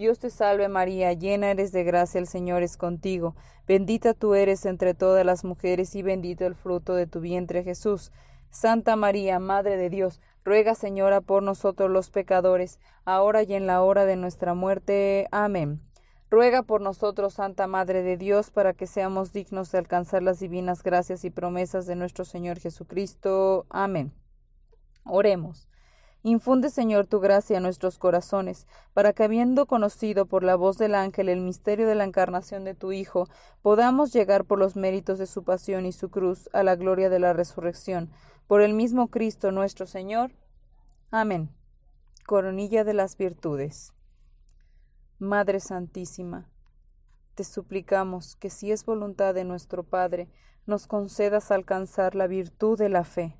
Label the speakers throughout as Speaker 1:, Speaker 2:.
Speaker 1: Dios te salve María, llena eres de gracia, el Señor es contigo. Bendita tú eres entre todas las mujeres, y bendito el fruto de tu vientre, Jesús. Santa María, Madre de Dios, Ruega, Señora, por nosotros los pecadores, ahora y en la hora de nuestra muerte. Amén. Ruega por nosotros, Santa Madre de Dios, para que seamos dignos de alcanzar las divinas gracias y promesas de nuestro Señor Jesucristo. Amén. Oremos. Infunde, Señor, tu gracia a nuestros corazones, para que, habiendo conocido por la voz del ángel el misterio de la encarnación de tu Hijo, podamos llegar por los méritos de su pasión y su cruz a la gloria de la resurrección por el mismo Cristo nuestro Señor. Amén. Coronilla de las Virtudes. Madre Santísima, te suplicamos que si es voluntad de nuestro Padre, nos concedas alcanzar la virtud de la fe.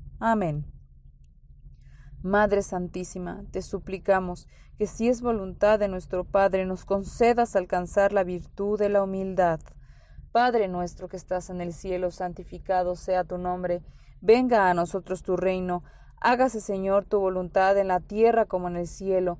Speaker 1: Amén. Madre Santísima, te suplicamos que si es voluntad de nuestro Padre nos concedas alcanzar la virtud de la humildad. Padre nuestro que estás en el cielo, santificado sea tu nombre, venga a nosotros tu reino, hágase Señor tu voluntad en la tierra como en el cielo.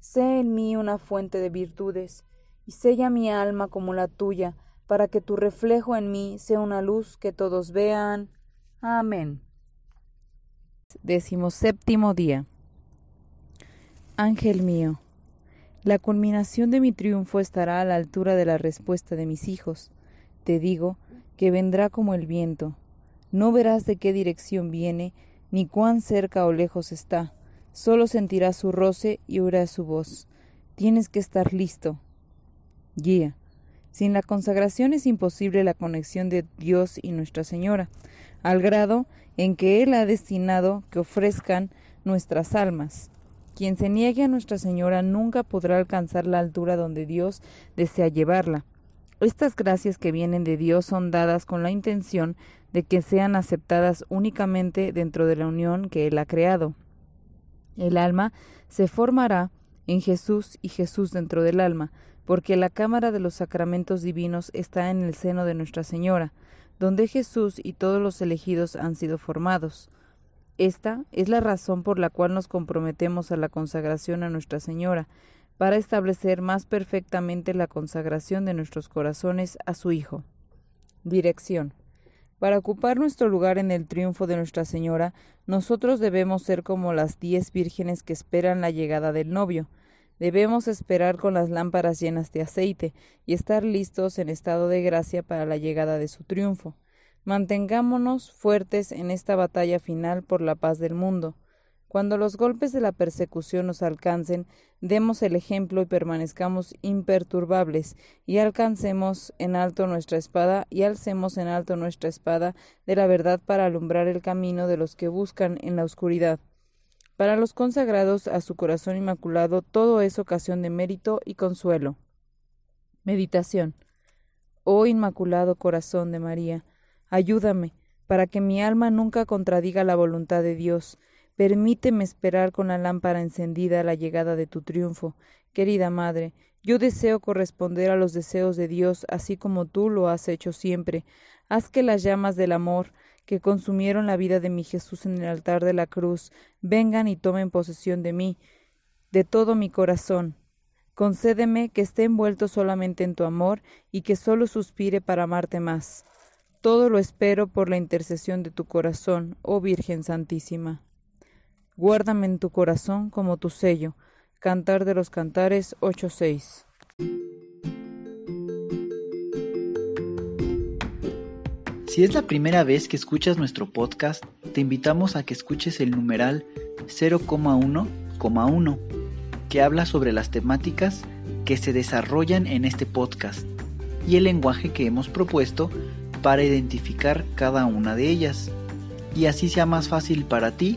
Speaker 2: Sé en mí una fuente de virtudes, y sella mi alma como la tuya, para que tu reflejo en mí sea una luz que todos vean. Amén.
Speaker 1: Décimo séptimo día. Ángel mío la culminación de mi triunfo estará a la altura de la respuesta de mis hijos. Te digo que vendrá como el viento. No verás de qué dirección viene, ni cuán cerca o lejos está. Solo sentirás su roce y oirás su voz. Tienes que estar listo. Guía. Sin la consagración es imposible la conexión de Dios y Nuestra Señora, al grado en que Él ha destinado que ofrezcan nuestras almas. Quien se niegue a Nuestra Señora nunca podrá alcanzar la altura donde Dios desea llevarla. Estas gracias que vienen de Dios son dadas con la intención de que sean aceptadas únicamente dentro de la unión que Él ha creado. El alma se formará en Jesús y Jesús dentro del alma, porque la cámara de los sacramentos divinos está en el seno de Nuestra Señora, donde Jesús y todos los elegidos han sido formados. Esta es la razón por la cual nos comprometemos a la consagración a Nuestra Señora, para establecer más perfectamente la consagración de nuestros corazones a su Hijo. Dirección. Para ocupar nuestro lugar en el triunfo de Nuestra Señora, nosotros debemos ser como las diez vírgenes que esperan la llegada del novio. Debemos esperar con las lámparas llenas de aceite y estar listos en estado de gracia para la llegada de su triunfo. Mantengámonos fuertes en esta batalla final por la paz del mundo. Cuando los golpes de la persecución nos alcancen, demos el ejemplo y permanezcamos imperturbables, y alcancemos en alto nuestra espada, y alcemos en alto nuestra espada de la verdad para alumbrar el camino de los que buscan en la oscuridad. Para los consagrados a su corazón inmaculado, todo es ocasión de mérito y consuelo. Meditación. Oh Inmaculado Corazón de María, Ayúdame, para que mi alma nunca contradiga la voluntad de Dios. Permíteme esperar con la lámpara encendida la llegada de tu triunfo. Querida Madre, yo deseo corresponder a los deseos de Dios así como tú lo has hecho siempre. Haz que las llamas del amor que consumieron la vida de mi Jesús en el altar de la cruz vengan y tomen posesión de mí, de todo mi corazón. Concédeme que esté envuelto solamente en tu amor y que solo suspire para amarte más. Todo lo espero por la intercesión de tu corazón, oh Virgen Santísima. Guárdame en tu corazón como tu sello. Cantar de los Cantares 8.6.
Speaker 3: Si es la primera vez que escuchas nuestro podcast, te invitamos a que escuches el numeral 0,1,1, que habla sobre las temáticas que se desarrollan en este podcast y el lenguaje que hemos propuesto para identificar cada una de ellas y así sea más fácil para ti